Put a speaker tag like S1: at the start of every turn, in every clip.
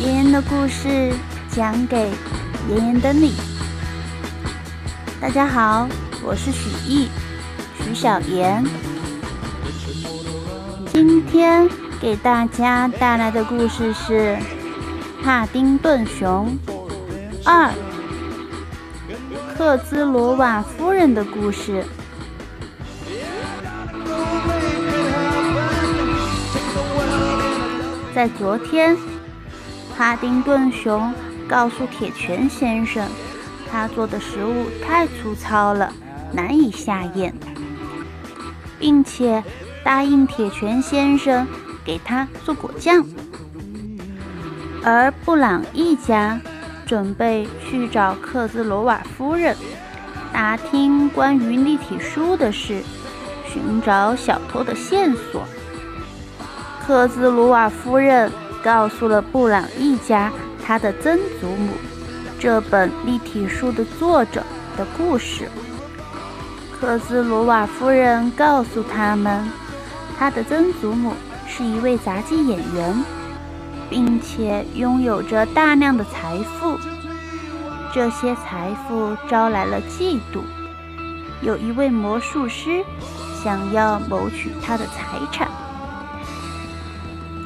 S1: 妍妍的故事讲给妍妍的你。大家好，我是许艺，许小妍。今天给大家带来的故事是《帕丁顿熊二》克兹罗瓦夫人的故事。在昨天，帕丁顿熊告诉铁拳先生，他做的食物太粗糙了，难以下咽，并且答应铁拳先生给他做果酱。而布朗一家准备去找克兹罗瓦夫人，打听关于立体书的事，寻找小偷的线索。克兹鲁瓦夫人告诉了布朗一家他的曾祖母这本立体书的作者的故事。克斯罗瓦夫人告诉他们，他的曾祖母是一位杂技演员，并且拥有着大量的财富。这些财富招来了嫉妒，有一位魔术师想要谋取他的财产。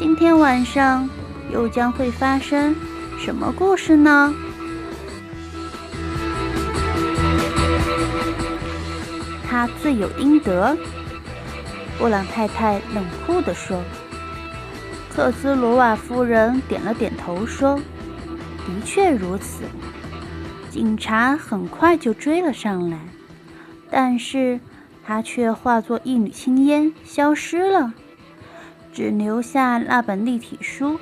S1: 今天晚上又将会发生什么故事呢？他罪有应得，布朗太太冷酷地说。克斯罗瓦夫人点了点头，说：“的确如此。”警察很快就追了上来，但是他却化作一缕青烟消失了。只留下那本立体书，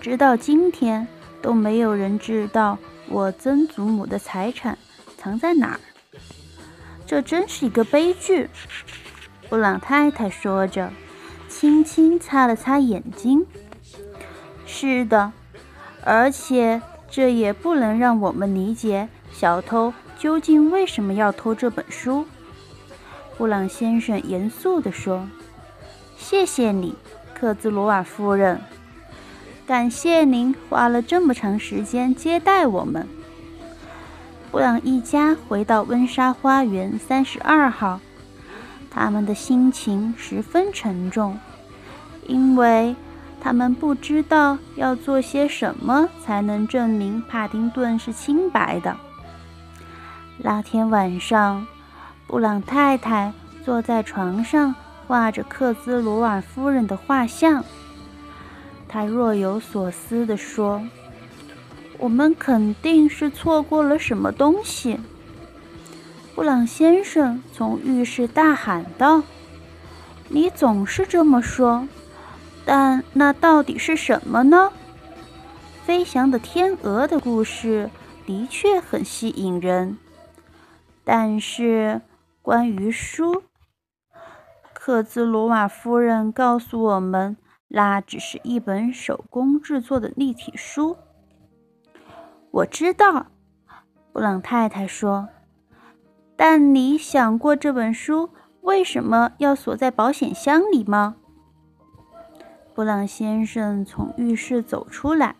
S1: 直到今天都没有人知道我曾祖母的财产藏在哪儿。这真是一个悲剧。布朗太太说着，轻轻擦了擦眼睛。是的，而且这也不能让我们理解小偷究竟为什么要偷这本书。布朗先生严肃地说。谢谢你，克兹罗瓦夫人。感谢您花了这么长时间接待我们。布朗一家回到温莎花园三十二号，他们的心情十分沉重，因为他们不知道要做些什么才能证明帕丁顿是清白的。那天晚上，布朗太太坐在床上。画着克兹罗瓦夫人的画像，他若有所思地说：“我们肯定是错过了什么东西。”布朗先生从浴室大喊道：“你总是这么说，但那到底是什么呢？”飞翔的天鹅的故事的确很吸引人，但是关于书。克兹罗瓦夫人告诉我们，那只是一本手工制作的立体书。我知道，布朗太太说。但你想过这本书为什么要锁在保险箱里吗？布朗先生从浴室走出来，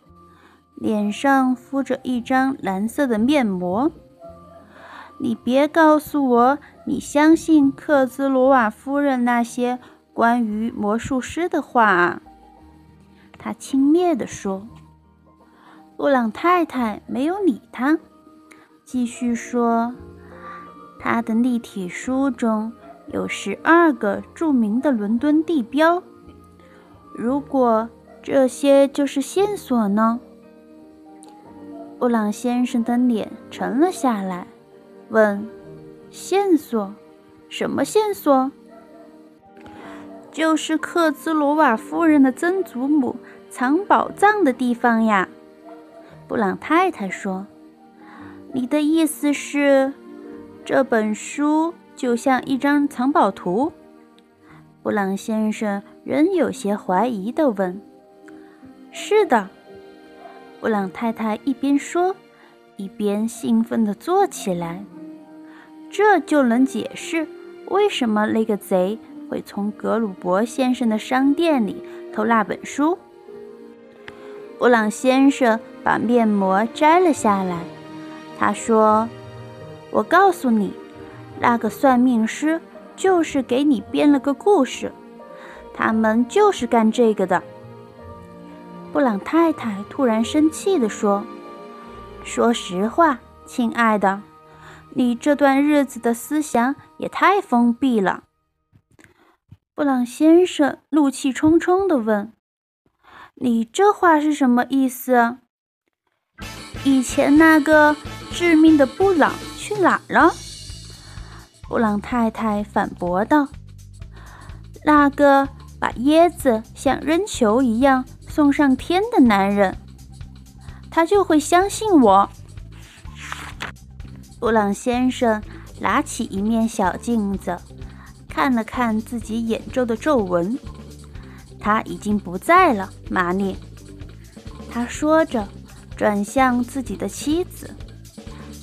S1: 脸上敷着一张蓝色的面膜。你别告诉我你相信克兹罗瓦夫人那些关于魔术师的话啊！他轻蔑地说。布朗太太没有理他，继续说：“他的立体书中有十二个著名的伦敦地标。如果这些就是线索呢？”布朗先生的脸沉了下来。问：线索？什么线索？就是克兹罗瓦夫人的曾祖母藏宝藏的地方呀。布朗太太说：“你的意思是，这本书就像一张藏宝图？”布朗先生仍有些怀疑地问：“是的。”布朗太太一边说，一边兴奋地坐起来。这就能解释为什么那个贼会从格鲁伯先生的商店里偷那本书。布朗先生把面膜摘了下来。他说：“我告诉你，那个算命师就是给你编了个故事，他们就是干这个的。”布朗太太突然生气地说：“说实话，亲爱的，你这段日子的思想也太封闭了。”布朗先生怒气冲冲地问：“你这话是什么意思？以前那个……”致命的布朗去哪了？布朗太太反驳道：“那个把椰子像扔球一样送上天的男人，他就会相信我。”布朗先生拿起一面小镜子，看了看自己眼周的皱纹。他已经不在了，玛丽。他说着，转向自己的妻子。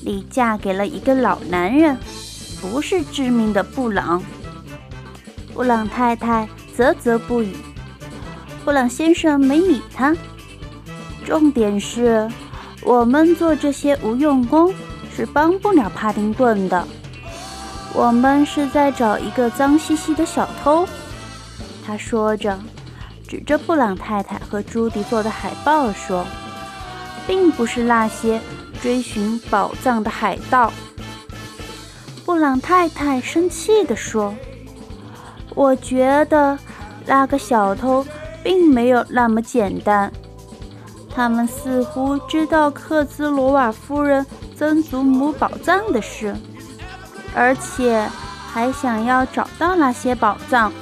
S1: 你嫁给了一个老男人，不是致命的布朗。布朗太太啧啧不语。布朗先生没理他。重点是，我们做这些无用功是帮不了帕丁顿的。我们是在找一个脏兮兮的小偷。他说着，指着布朗太太和朱迪做的海报说：“并不是那些。”追寻宝藏的海盗，布朗太太生气地说：“我觉得那个小偷并没有那么简单。他们似乎知道克兹罗瓦夫人曾祖母宝藏的事，而且还想要找到那些宝藏。”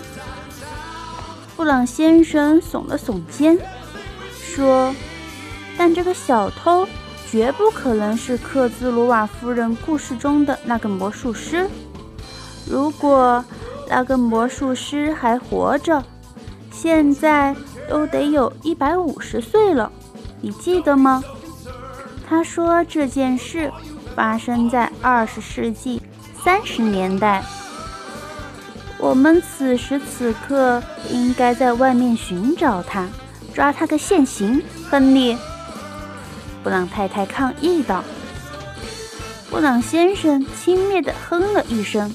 S1: 布朗先生耸了耸肩，说：“但这个小偷……”绝不可能是克兹鲁瓦夫人故事中的那个魔术师。如果那个魔术师还活着，现在都得有一百五十岁了，你记得吗？他说这件事发生在二十世纪三十年代。我们此时此刻应该在外面寻找他，抓他个现行，亨利。布朗太太抗议道：“布朗先生轻蔑地哼了一声，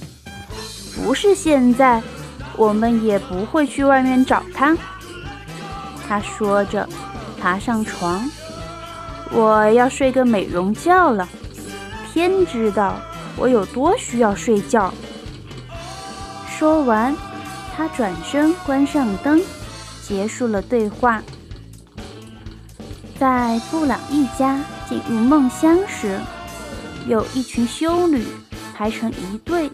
S1: 不是现在，我们也不会去外面找他。”他说着，爬上床：“我要睡个美容觉了。天知道我有多需要睡觉。”说完，他转身关上灯，结束了对话。在布朗一家进入梦乡时，有一群修女排成一队，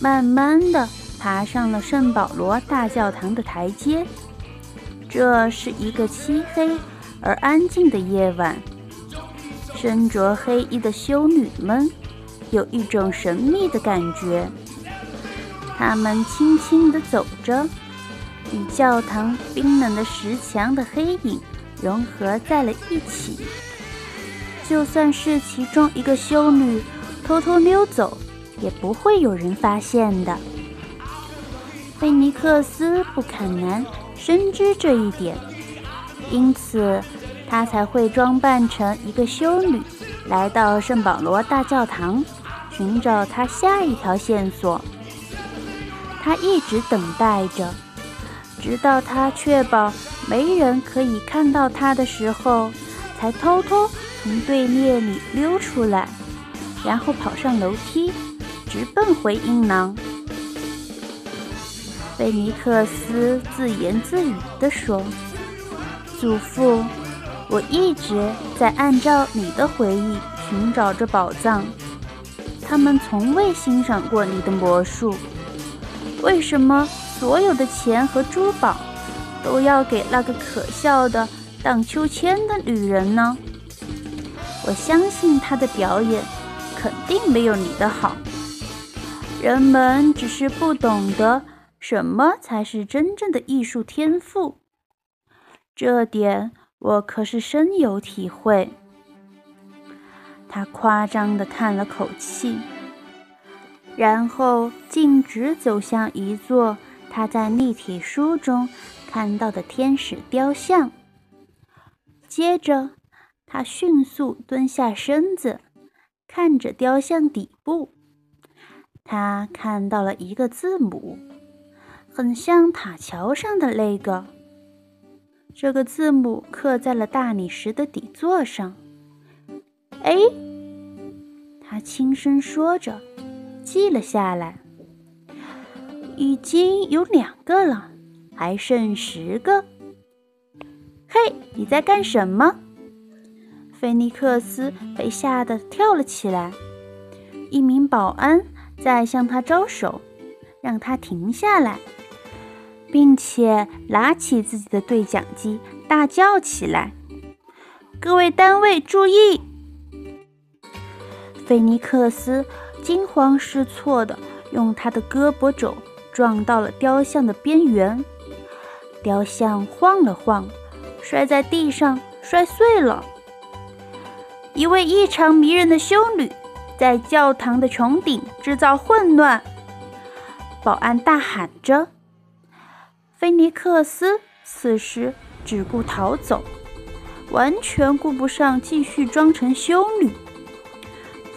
S1: 慢慢地爬上了圣保罗大教堂的台阶。这是一个漆黑而安静的夜晚，身着黑衣的修女们有一种神秘的感觉。她们轻轻地走着，与教堂冰冷的石墙的黑影。融合在了一起，就算是其中一个修女偷偷溜走，也不会有人发现的。菲尼克斯·布坎南深知这一点，因此他才会装扮成一个修女，来到圣保罗大教堂，寻找他下一条线索。他一直等待着，直到他确保。没人可以看到他的时候，才偷偷从队列里溜出来，然后跑上楼梯，直奔回阴囊。菲尼克斯自言自语地说：“祖父，我一直在按照你的回忆寻找着宝藏。他们从未欣赏过你的魔术。为什么所有的钱和珠宝？”都要给那个可笑的荡秋千的女人呢？我相信她的表演肯定没有你的好。人们只是不懂得什么才是真正的艺术天赋，这点我可是深有体会。他夸张的叹了口气，然后径直走向一座他在立体书中。看到的天使雕像，接着，他迅速蹲下身子，看着雕像底部。他看到了一个字母，很像塔桥上的那个。这个字母刻在了大理石的底座上。哎，他轻声说着，记了下来。已经有两个了，还剩十个。嘿，你在干什么？菲尼克斯被吓得跳了起来。一名保安在向他招手，让他停下来，并且拿起自己的对讲机，大叫起来：“各位单位注意！”菲尼克斯惊慌失措地用他的胳膊肘撞到了雕像的边缘，雕像晃了晃，摔在地上，摔碎了。一位异常迷人的修女在教堂的穹顶制造混乱，保安大喊着。菲尼克斯此时只顾逃走，完全顾不上继续装成修女。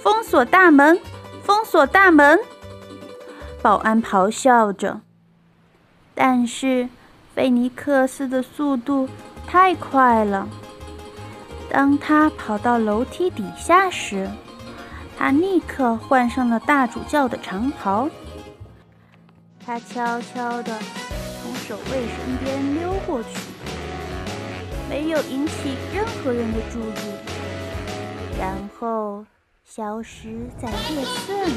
S1: 封锁大门！封锁大门！保安咆哮着。但是菲尼克斯的速度太快了。当他跑到楼梯底下时，他立刻换上了大主教的长袍。他悄悄地守卫身边溜过去，没有引起任何人的注意，然后消失在夜色里。